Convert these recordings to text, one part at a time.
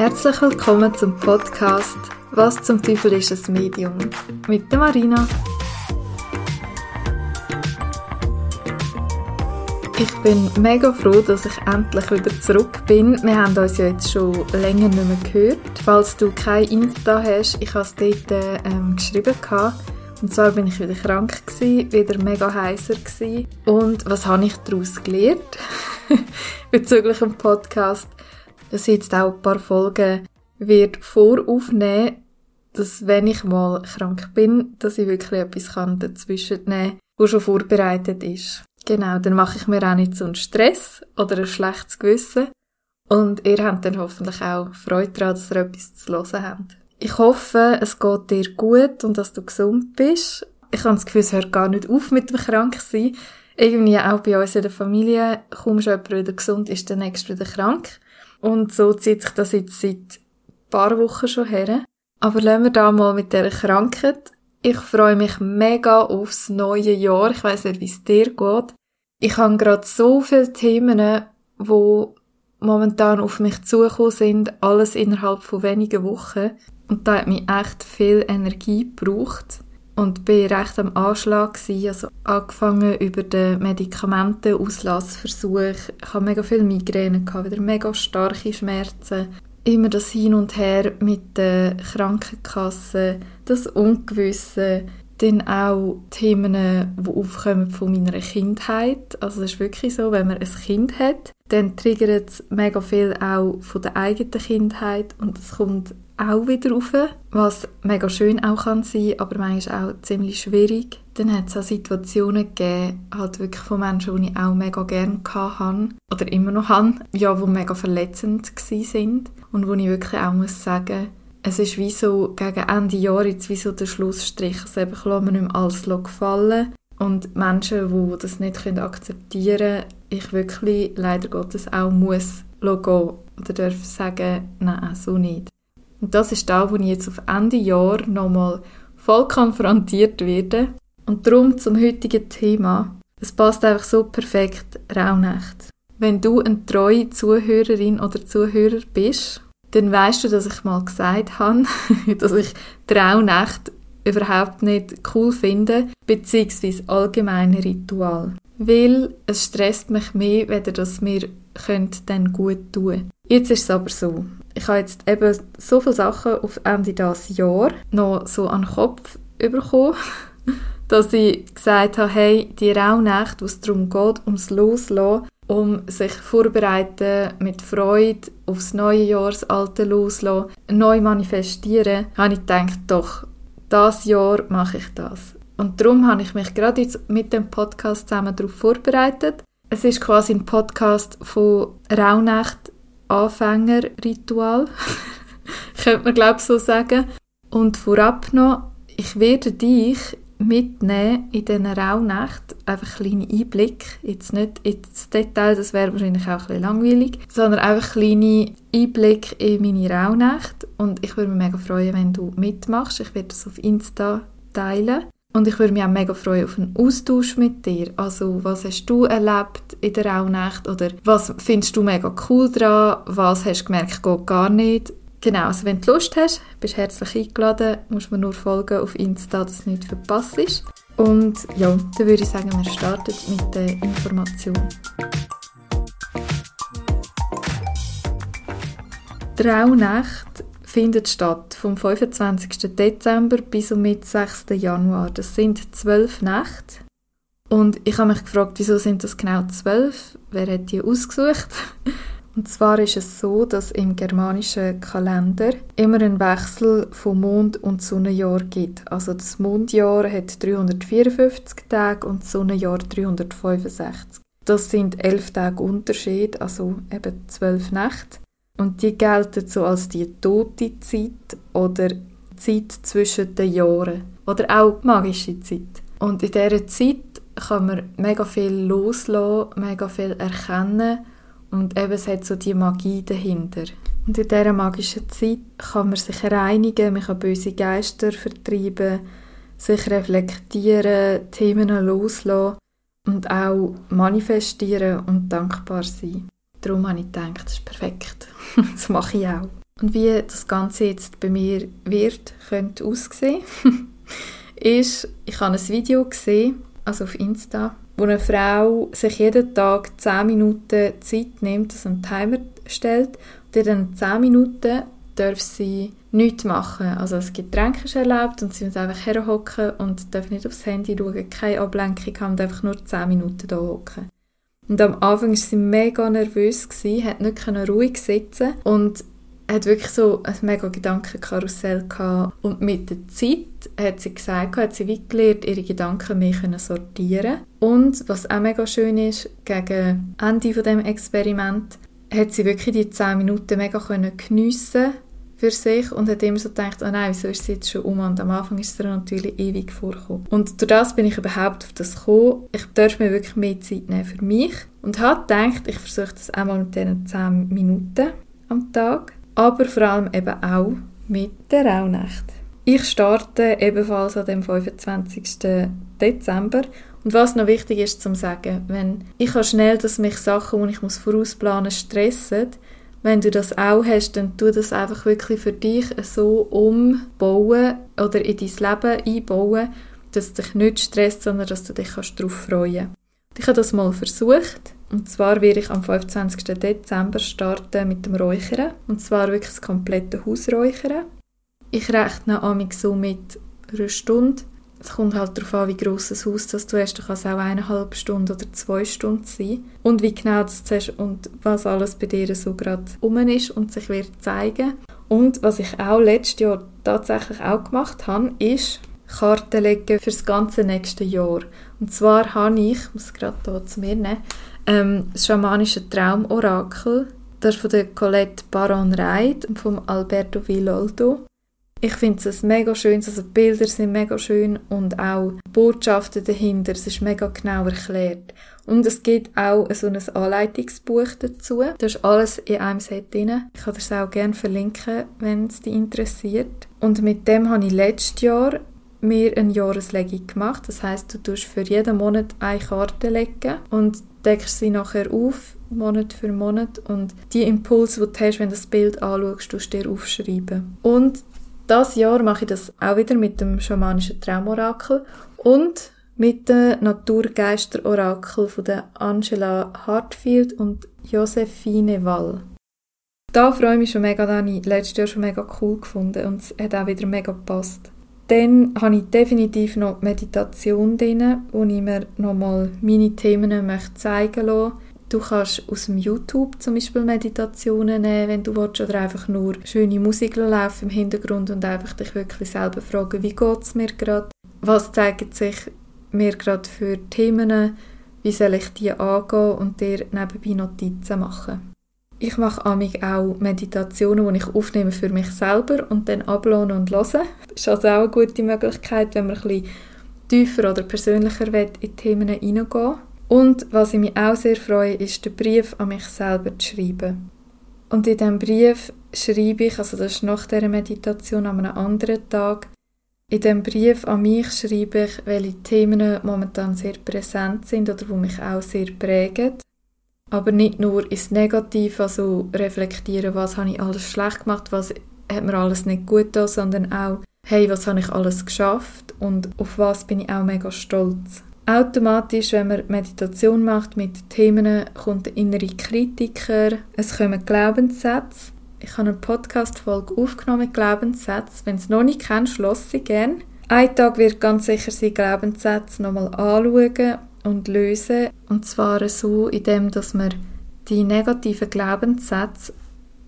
Herzlich willkommen zum Podcast Was zum Teufel ist ein Medium mit der Marina. Ich bin mega froh, dass ich endlich wieder zurück bin. Wir haben uns ja jetzt schon länger nicht mehr gehört. Falls du kein Insta hast, ich habe es dort ähm, geschrieben. Gehabt. Und zwar bin ich wieder krank, gewesen, wieder mega gewesen. Und was habe ich daraus gelernt? Bezüglich dem Podcast dass ich jetzt auch ein paar Folgen wird voraufnehmen, dass wenn ich mal krank bin, dass ich wirklich etwas kann dazwischen nehmen was schon vorbereitet ist. Genau, dann mache ich mir auch nicht so einen Stress oder ein schlechtes Gewissen. Und ihr habt dann hoffentlich auch Freude daran, dass ihr etwas zu hören habt. Ich hoffe, es geht dir gut und dass du gesund bist. Ich habe das Gefühl, es hört gar nicht auf mit dem Kranksein. Irgendwie auch bei uns in der Familie, kaum schon jemand wieder gesund ist, der nächste wieder krank. Und so zieht sich das jetzt seit ein paar Wochen schon her. Aber lassen wir da mal mit dieser Krankheit. Ich freue mich mega aufs neue Jahr. Ich weiß nicht, wie es dir geht. Ich habe gerade so viele Themen, wo momentan auf mich zugekommen sind, alles innerhalb von wenigen Wochen. Und da hat mich echt viel Energie gebraucht und bin recht am Anschlag gewesen. Also angefangen über den Medikamentenauslassversuch. Ich hatte mega viele Migräne, wieder mega starke Schmerzen. Immer das Hin und Her mit der Krankenkasse, das Ungewisse, dann auch Themen, die aufkommen von meiner Kindheit. Also es ist wirklich so, wenn man ein Kind hat, dann triggert es mega viel auch von der eigenen Kindheit und es kommt auch wieder rauf, was mega schön auch kann sein, aber manchmal auch ziemlich schwierig. Dann hat es auch Situationen gegeben, halt wirklich von Menschen, die ich auch mega gerne hatte oder immer noch habe, ja, die mega verletzend sind und wo ich wirklich auch muss sagen, es ist wie so gegen Ende Jahr jetzt wie so der Schlussstrich, also eben lassen wir nicht mehr alles gefallen und Menschen, die das nicht akzeptieren können, ich wirklich leider Gottes auch muss gehen oder darf sagen, nein, so nicht. Und das ist da, wo ich jetzt auf Ende Jahr nochmal voll konfrontiert werde. Und darum zum heutigen Thema. Es passt einfach so perfekt, Raunacht. Wenn du eine treue Zuhörerin oder Zuhörer bist, dann weißt du, dass ich mal gesagt habe, dass ich die Raunacht überhaupt nicht cool finde, beziehungsweise allgemeine Ritual. Weil es stresst mich mehr, wenn das mir könnt dann gut tun. Jetzt ist es aber so ich habe jetzt eben so viele Sachen auf Ende dieses Jahr noch so an den Kopf bekommen, dass ich gesagt habe, hey, die Rauhnacht, wo es darum geht, ums Loslassen, um sich vorbereiten mit Freude aufs neue Jahr, das alte Loslassen, neu manifestieren, habe ich gedacht, doch, das Jahr mache ich das. Und darum habe ich mich gerade jetzt mit dem Podcast zusammen darauf vorbereitet. Es ist quasi ein Podcast von Rauhnacht Anfängerritual, könnte man glaube ich so sagen. Und vorab noch, ich werde dich mitnehmen in diesen Rauhnacht, einfach kleine Einblick, jetzt nicht ins Detail, das wäre wahrscheinlich auch ein bisschen langweilig, sondern einfach kleine Einblick in meine Rauhnacht und ich würde mich mega freuen, wenn du mitmachst. Ich werde das auf Insta teilen. Und ich würde mich auch mega freuen auf einen Austausch mit dir. Also, was hast du erlebt in der Rauhnacht? Oder was findest du mega cool daran? Was hast du gemerkt, geht gar nicht? Genau, also wenn du Lust hast, bist herzlich eingeladen. Musst mir nur folgen auf Insta, dass du nichts verpasst. Und ja, dann würde ich sagen, wir starten mit der Information. Die Rauhnacht findet statt vom 25. Dezember bis zum 6. Januar. Das sind zwölf Nächte. Und ich habe mich gefragt, wieso sind das genau zwölf? Wer hat die ausgesucht? Und zwar ist es so, dass im germanischen Kalender immer ein Wechsel von Mond- und Sonnenjahr gibt. Also das Mondjahr hat 354 Tage und das Sonnenjahr 365. Das sind elf Tage Unterschied, also eben zwölf Nächte. Und die gelten so als die tote Zeit oder Zeit zwischen den Jahren. Oder auch magische Zeit. Und in dieser Zeit kann man mega viel loslassen, mega viel erkennen und eben es hat so die Magie dahinter. Und in dieser magischen Zeit kann man sich reinigen, man kann böse Geister vertreiben, sich reflektieren, Themen loslassen und auch manifestieren und dankbar sein. Darum habe ich gedacht, das ist perfekt. das mache ich auch. Und wie das Ganze jetzt bei mir wird, könnte aussehen, ist, ich habe ein Video gesehen, also auf Insta, wo eine Frau sich jeden Tag 10 Minuten Zeit nimmt, also einen Timer stellt und in diesen 10 Minuten darf sie nichts machen. Also das Getränk ist erlaubt und sie muss einfach herhocken und darf nicht aufs Handy schauen, keine Ablenkung haben und einfach nur 10 Minuten da hocken. Und am Anfang war sie mega nervös, gewesen, hat nicht ruhig sitzen und hat wirklich so ein mega Gedankenkarussell gehabt. Und mit der Zeit hat sie gesagt, hat sie wie gelernt, ihre Gedanken mehr sortieren Und was auch mega schön ist, gegen Ende von dem Experiment hat sie wirklich die 10 Minuten mega können geniessen für sich und hat immer so gedacht, oh nein, wieso ist sie jetzt schon um? Und am Anfang ist es natürlich ewig vorgekommen. Und durch das bin ich überhaupt auf das gekommen. Ich darf mir wirklich mehr Zeit nehmen für mich und habe gedacht, ich versuche das einmal mit diesen 10 Minuten am Tag, aber vor allem eben auch mit der Rauhnacht. Ich starte ebenfalls an dem 25. Dezember und was noch wichtig ist zu sagen, wenn ich schnell, dass mich Sachen, die ich muss vorausplanen, stressen, wenn du das auch hast, dann tu das einfach wirklich für dich so umbauen oder in dein Leben einbauen, dass es dich nicht stresst, sondern dass du dich darauf freuen kannst. Ich habe das mal versucht. Und zwar werde ich am 25. Dezember starten mit dem Räuchern. Und zwar wirklich das komplette Hausräuchern. Ich rechne amig so mit einer Stunde es kommt halt darauf an, wie gross das Haus das du hast. Du kannst auch eineinhalb Stunden oder zwei Stunden sein. Und wie genau das hast und was alles bei dir so gerade um ist und sich wird zeigen. Und was ich auch letztes Jahr tatsächlich auch gemacht habe, ist Karten legen für das ganze nächste Jahr. Und zwar habe ich, ich muss gerade hier zu mir nehmen, ähm, das schamanische Traumorakel, das von der Colette Baron Reit und vom Alberto Villoldo. Ich finde es mega schön, also die Bilder sind mega schön und auch die Botschaften dahinter, es ist mega genau erklärt. Und es gibt auch so ein Anleitungsbuch dazu. Da ist alles in einem Set drin. Ich kann das auch gerne verlinken, wenn es dich interessiert. Und mit dem habe ich letztes Jahr mir eine Jahreslegung gemacht. Das heißt, du tust für jeden Monat eine Karte legen und deckst sie nachher auf, Monat für Monat. Und die Impulse, die du hast, wenn du das Bild anschaust, tust du dir aufschreiben. Und das Jahr mache ich das auch wieder mit dem schamanischen Traumorakel und mit dem Naturgeisterorakel von der Angela Hartfield und Josephine Wall. Da freue ich mich schon mega, das habe ich letztes Jahr schon mega cool gefunden und es hat auch wieder mega gepasst. Dann habe ich definitiv noch Meditation drin, wo ich mir nochmal meine Themen möchte zeigen möchte Du kannst aus dem YouTube zum Beispiel Meditationen nehmen, wenn du willst, oder einfach nur schöne Musik laufen im Hintergrund und einfach dich wirklich selber fragen, wie geht es mir gerade? Was zeigen sich mir gerade für Themen? Wie soll ich die angehen und dir nebenbei Notizen machen? Ich mache amig auch Meditationen, die ich aufnehme für mich selber und dann ablohne und höre. Das ist also auch eine gute Möglichkeit, wenn man ein bisschen tiefer oder persönlicher in die Themen hineingehen und was ich mich auch sehr freue, ist, den Brief an mich selber zu schreiben. Und in diesem Brief schreibe ich, also das ist nach dieser Meditation an einem anderen Tag, in diesem Brief an mich schreibe ich, welche Themen momentan sehr präsent sind oder die mich auch sehr prägen. Aber nicht nur ins Negative, also reflektieren, was habe ich alles schlecht gemacht, was hat mir alles nicht gut getan, sondern auch, hey, was habe ich alles geschafft und auf was bin ich auch mega stolz. Automatisch, wenn man Meditation macht mit Themen, kommt der innere Kritiker, es kommen Glaubenssätze. Ich habe eine Podcast-Folge aufgenommen mit Glaubenssätzen. Wenn du es noch nicht kennst, schloss sie gerne. Ein Tag wird ganz sicher sein Glaubenssätze nochmal anschauen und lösen. Und zwar so, indem dass man die negativen Glaubenssätze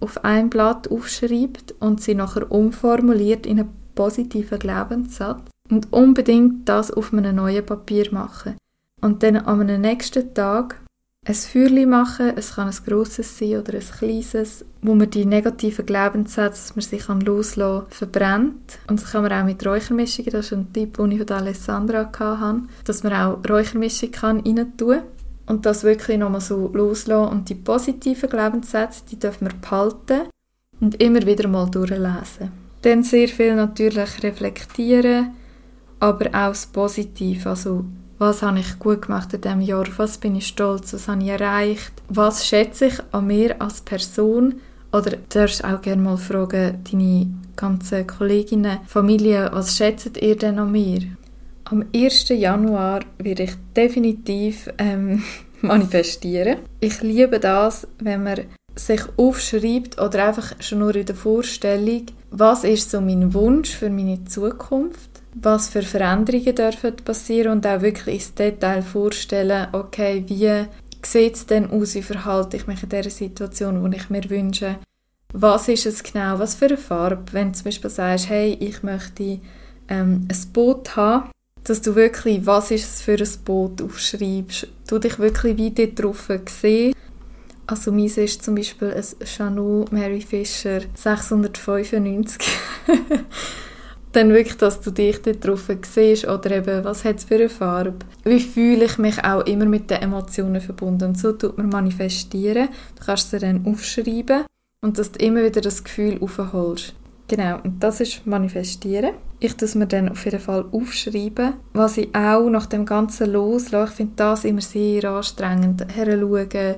auf ein Blatt aufschreibt und sie nachher umformuliert in einen positiven Glaubenssatz und unbedingt das auf einem neuen Papier machen. Und dann am nächsten Tag ein Feuerchen machen, es kann ein grosses sein oder ein kleines, wo man die negativen Glaubenssätze, dass man sich loslassen kann, verbrennt. Und das kann man auch mit Räuchermischungen, das ist ein Tipp, den ich von Alessandra hatte, dass man auch Räuchermischung kann rein tun und das wirklich nochmal so loslassen. Und die positiven Glaubenssätze, die dürfen wir behalten und immer wieder mal durchlesen. Dann sehr viel natürlich reflektieren, aber auch das Positive, also was habe ich gut gemacht in diesem Jahr, was bin ich stolz, was habe ich erreicht, was schätze ich an mir als Person Oder du darfst auch gerne mal fragen, deine ganzen Kolleginnen, Familie, was schätzt ihr denn an mir? Am 1. Januar werde ich definitiv ähm, manifestieren. Ich liebe das, wenn man sich aufschreibt oder einfach schon nur in der Vorstellung, was ist so mein Wunsch für meine Zukunft, was für Veränderungen dürfen passieren und auch wirklich ins Detail vorstellen, okay, wie sieht es denn aus, wie verhalte ich mich in der Situation, wo ich mir wünsche, was ist es genau, was für eine Farbe, wenn du zum Beispiel sagst, hey, ich möchte ähm, ein Boot haben, dass du wirklich, was ist es für ein Boot aufschreibst, du dich wirklich wie dort drauf sehen. Also meins ist zum Beispiel ein Chanel Mary Fisher 695. Dann wirklich, dass du dich dort drauf siehst oder eben, was hat es für eine Farbe. Wie fühle ich mich auch immer mit den Emotionen verbunden. Und so tut man manifestieren. Du kannst sie dann aufschreiben und dass du immer wieder das Gefühl aufholst. Genau, und das ist Manifestieren. Ich tue mir dann auf jeden Fall aufschreiben. Was ich auch nach dem Ganzen loslasse, ich finde das immer sehr anstrengend. Heranschauen,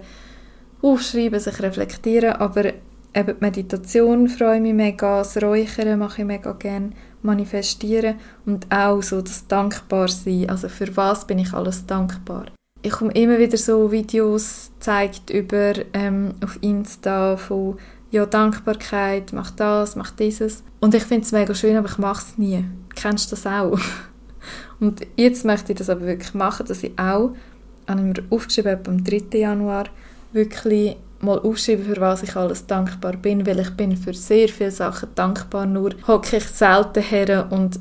aufschreiben, sich reflektieren, aber eben die Meditation freue ich mich mega, das Räuchern mache ich mega gerne, manifestieren und auch so das Dankbarsein, also für was bin ich alles dankbar. Ich komme immer wieder so Videos gezeigt über ähm, auf Insta von ja, Dankbarkeit, mach das, mach dieses. Und ich finde es mega schön, aber ich mache es nie. Kennst du das auch? Und jetzt möchte ich das aber wirklich machen, dass ich auch, habe ich mir aufgeschrieben, am 3. Januar, wirklich mal aufschreiben, für was ich alles dankbar bin, weil ich bin für sehr viele Sachen dankbar, nur hocke ich selten her und,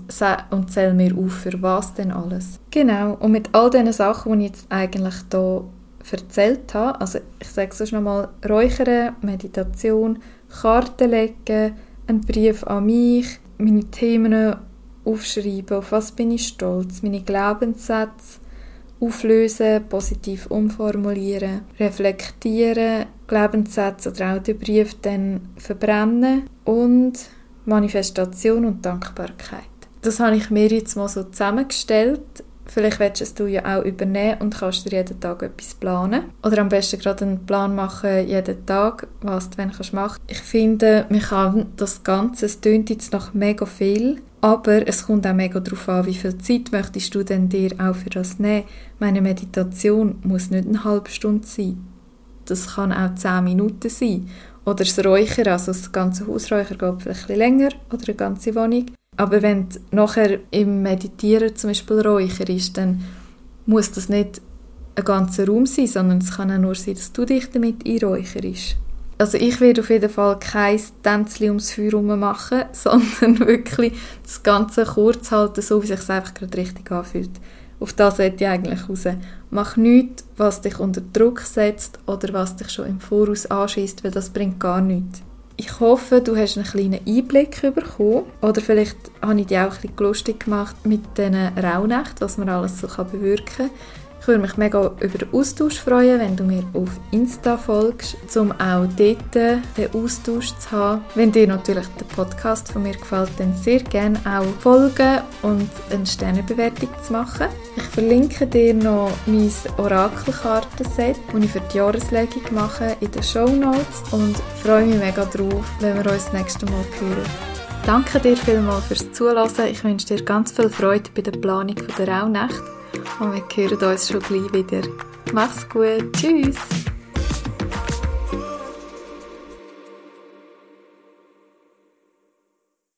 und zähle mir auf, für was denn alles. Genau, und mit all diesen Sachen, die ich jetzt eigentlich hier erzählt habe, also ich sage es nochmal, Räuchern, Meditation, Karten legen, einen Brief an mich, meine Themen aufschreiben, auf was bin ich stolz, meine Glaubenssätze auflösen, positiv umformulieren, reflektieren, Glaubenssätze oder auch den Brief dann verbrennen und Manifestation und Dankbarkeit. Das habe ich mir jetzt mal so zusammengestellt Vielleicht willst du es ja auch übernehmen und kannst dir jeden Tag etwas planen. Oder am besten gerade einen Plan machen, jeden Tag, was du wenn kannst machen. Ich finde, man kann das Ganze, es tönt jetzt noch mega viel, aber es kommt auch mega darauf an, wie viel Zeit möchtest du denn dir auch für das nehmen. Meine Meditation muss nicht eine halbe Stunde sein. Das kann auch zehn Minuten sein. Oder das Räuchern, also das ganze Hausräuchern geht vielleicht ein länger oder eine ganze Wohnung. Aber wenn du nachher im Meditieren zum Beispiel räucherst, dann muss das nicht ein ganzer Raum sein, sondern es kann auch nur sein, dass du dich damit einräucherst. Also ich werde auf jeden Fall kein Tänzchen ums Feuer machen, sondern wirklich das Ganze kurz halten, so wie es einfach gerade richtig anfühlt. Auf das sollte ich eigentlich raus. Mach nichts, was dich unter Druck setzt oder was dich schon im Voraus anschießt, weil das bringt gar nichts. Ich hoffe, du hast einen kleinen Einblick bekommen. Oder vielleicht habe ich dich auch ein bisschen lustig gemacht mit diesen Rauhnächten, was man alles so bewirken kann. Ich würde mich mega über den Austausch freuen, wenn du mir auf Insta folgst, um auch dort den Austausch zu haben. Wenn dir natürlich der Podcast von mir gefällt, dann sehr gerne auch folgen und eine Sternebewertung zu machen. Ich verlinke dir noch mein Orakelkartenset, das ich für die Jahreslegung mache, in den Show Notes und freue mich mega drauf, wenn wir uns das nächste Mal hören. Danke dir vielmals fürs Zuhören. Ich wünsche dir ganz viel Freude bei der Planung der Rauhnacht und wir hören uns schon gleich wieder. Mach's gut. Tschüss.